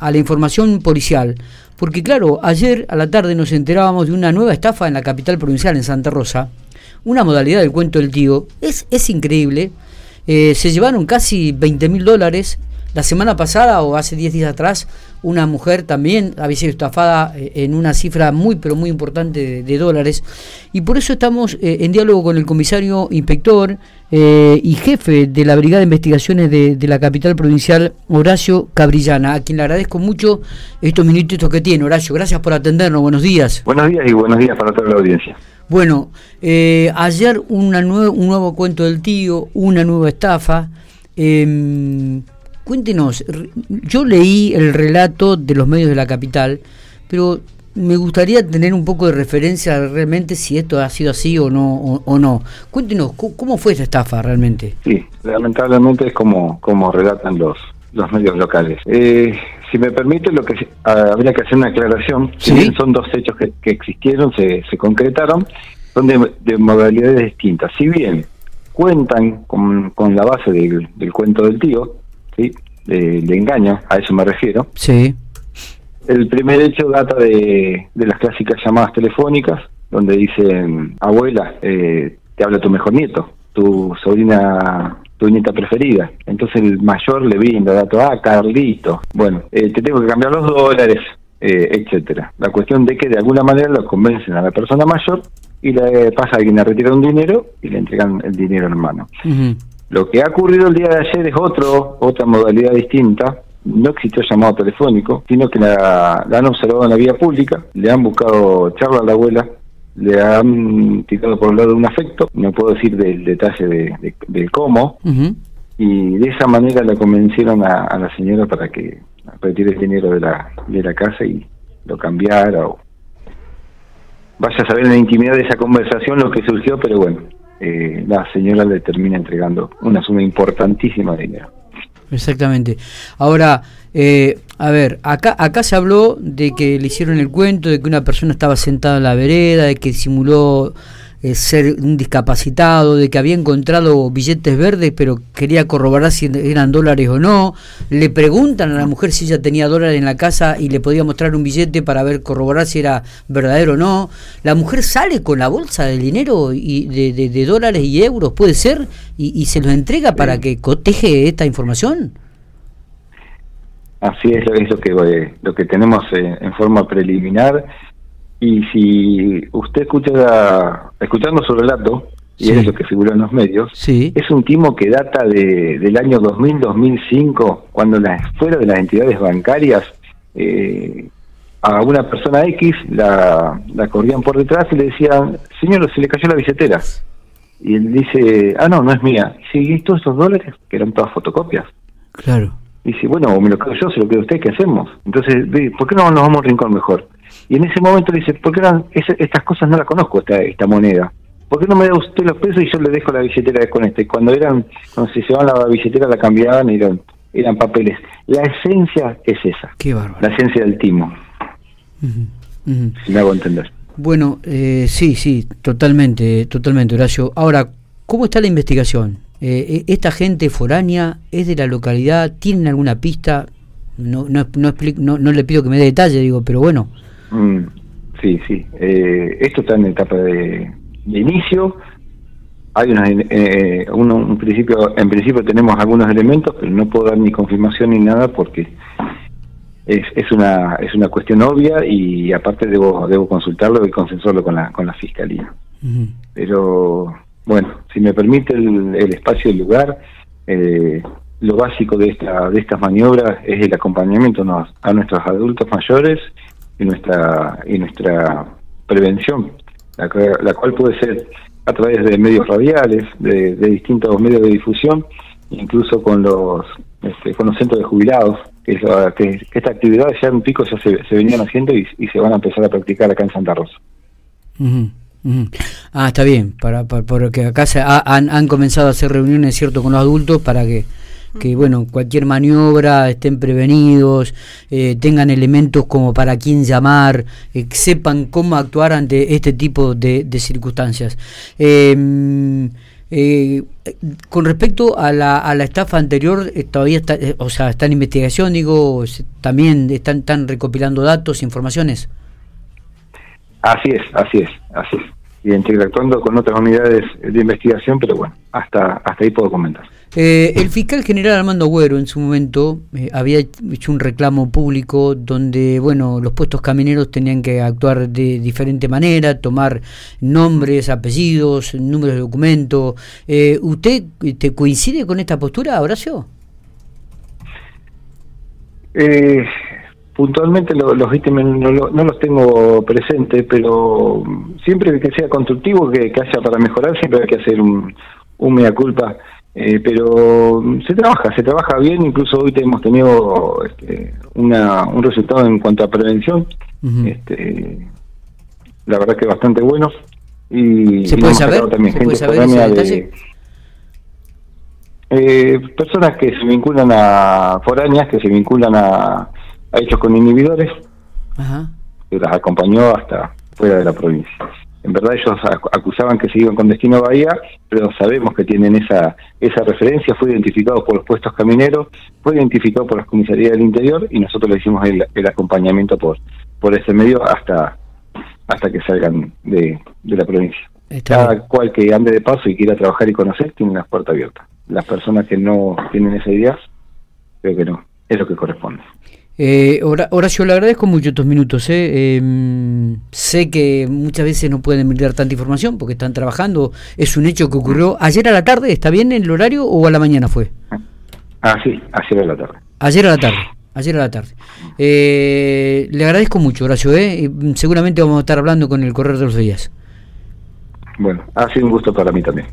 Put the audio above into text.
a la información policial, porque claro, ayer a la tarde nos enterábamos de una nueva estafa en la capital provincial, en Santa Rosa, una modalidad del cuento del tío, es, es increíble, eh, se llevaron casi 20 mil dólares, la semana pasada o hace 10 días atrás, una mujer también había sido estafada eh, en una cifra muy, pero muy importante de, dólares. Y por eso estamos eh, en diálogo con el comisario inspector eh, y jefe de la Brigada de Investigaciones de, la capital provincial, Horacio Cabrillana, a quien le agradezco mucho estos minutitos que tiene. Horacio, gracias por atendernos. Buenos días. Buenos días y buenos días para toda la audiencia. Bueno, ayer una un nuevo cuento del tío, una nueva estafa. Em, Cuéntenos, yo leí el relato de los medios de la capital, pero me gustaría tener un poco de referencia realmente si esto ha sido así o no. O, no. Cuéntenos, ¿cómo fue esta estafa realmente? Sí, lamentablemente es como, como relatan los, los medios locales. Eh, si me permite, lo que habría que hacer una aclaración. Si son dos hechos que, existieron, se, se concretaron, son de, modalidades distintas. Si bien cuentan con, con la base del, del cuento del tío, ¿sí? De, engaño, a eso me refiero. Sí. El primer hecho data de, de las clásicas llamadas telefónicas, donde dicen, abuela, eh, te habla tu mejor nieto, tu sobrina, tu nieta preferida. Entonces el mayor le brinda dato, ah, Carlito, bueno, eh, te tengo que cambiar los dólares, eh, etcétera. La cuestión de que de alguna manera lo convencen a la persona mayor y le pasa a alguien a retirar un dinero y le entregan el dinero en mano. Lo que ha ocurrido el día de ayer es otro, otra modalidad distinta. No existió llamado telefónico, sino que la, han observado en la vía pública, le han buscado charla a la abuela, le han tirado por un lado un afecto, no puedo decir del detalle de, del cómo, y de esa manera la convencieron a, la señora para que retire el dinero de la, de la casa y lo cambiara o vaya a saber en la intimidad de esa conversación lo que surgió, pero bueno, eh, la señora le termina entregando una suma importantísima de dinero. Exactamente. Ahora, eh, a ver, acá, acá se habló de que le hicieron el cuento, de que una persona estaba sentada en la vereda, de que simuló eh, ser un discapacitado, de que había encontrado billetes verdes, pero quería corroborar si eran dólares o no. Le preguntan a la mujer si ella tenía dólares en la casa y le podía mostrar un billete para ver corroborar si era verdadero o no. La mujer sale con la bolsa de dinero y de, dólares y euros, puede ser, y, se los entrega para que coteje esta información. Así es, es lo que eh, lo que tenemos eh, en forma preliminar y si usted escucha, escuchando su relato, y es lo que figuró en los medios, es un timo que data de, del año 2000-2005, cuando las, fuera de las entidades bancarias, eh, a una persona X la, la corrían por detrás y le decían, señor, se le cayó la billetera. Y él dice, ah, no, no es mía. Y ¿y todos esos dólares? Que eran todas fotocopias. Claro. Dice, bueno, o me lo quedo yo, se lo queda usted, ¿qué hacemos? Entonces, ¿por qué no nos vamos a un rincón mejor? Y en ese momento le dice, ¿por qué estas cosas no las conozco, esta, esta moneda? ¿Por qué no me da usted los pesos y yo le dejo la billetera con este? Cuando eran, cuando se llevaban la billetera la cambiaban y eran, eran papeles. La esencia es esa. Qué bárbaro. La esencia del timo. Si me hago entender. Bueno, eh, sí, sí, totalmente, totalmente, Horacio. Ahora, ¿cómo está la investigación? Eh, e, ¿Esta gente foránea es de la localidad? ¿Tienen alguna pista? No, no, no, no, no le pido que me dé detalle, digo, pero bueno. Mm, sí, sí. Eh, esto está en etapa de, inicio. Hay una, eh, un principio, en principio tenemos algunos elementos, pero no puedo dar ni confirmación ni nada porque es, es una es una cuestión obvia y aparte debo debo consultarlo y consensuarlo con la con la fiscalía. Pero bueno, si me permite el, espacio y el lugar, eh, lo básico de esta de estas maniobras es el acompañamiento a nuestros adultos mayores y nuestra y nuestra prevención, la, cual puede ser a través de medios radiales, de, distintos medios de difusión, incluso con los este, con los centros de jubilados, que, es que, esta actividad ya en pico ya se, se venían haciendo y, se van a empezar a practicar acá en Santa Rosa. Ah, está bien, para, porque acá se han, han comenzado a hacer reuniones, cierto, con los adultos para que que bueno, cualquier maniobra estén prevenidos, eh, tengan elementos como para quién llamar, eh, sepan cómo actuar ante este tipo de, circunstancias. Em, Eh, con respecto a la, a la estafa anterior, eh, todavía está, eh, o sea, está en investigación, digo, también están, están recopilando datos, informaciones. Así es, así es, así es. Y interactuando con otras unidades de investigación, pero bueno, hasta, hasta ahí puedo comentar. Eh, el fiscal general Armando Agüero en su momento eh, había hecho un reclamo público donde, bueno, los puestos camineros tenían que actuar de diferente manera, tomar nombres, apellidos, números de documento. Eh, ¿Usted te coincide con esta postura, Horacio? Puntualmente los ítems no, los tengo presentes, pero siempre que sea constructivo, que, que haya para mejorar, siempre hay que hacer un, un mea culpa. Eh, pero se trabaja, se trabaja bien, incluso hoy hemos tenido este, una, un resultado en cuanto a prevención, este, la verdad que bastante bueno. Y, ¿Se puede saber? También gente de, eh, personas que se vinculan a foráneas, que se vinculan a, a hechos con inhibidores, que las acompañó hasta fuera de la provincia. En verdad ellos acusaban que se iban con destino a Bahía, pero sabemos que tienen esa esa referencia, fue identificado por los puestos camineros, fue identificado por las comisarías del interior y nosotros le hicimos el, acompañamiento por por ese medio hasta hasta que salgan de, la provincia. Cada cual que ande de paso y quiera trabajar y conocer tiene una puerta abierta. Las personas que no tienen esa idea, creo que no, es lo que corresponde. Eh, Horacio, le agradezco mucho estos minutos. Eh. Em, sé que muchas veces no pueden brindar tanta información porque están trabajando. Es un hecho que ocurrió ayer a la tarde. ¿Está bien el horario o a la mañana fue? Ah, sí, ayer a la tarde. Ayer a la tarde. Ayer a la tarde. Eh, le agradezco mucho, Horacio. Eh. Seguramente vamos a estar hablando con el correr de los días. Bueno, ha sido un gusto para mí también.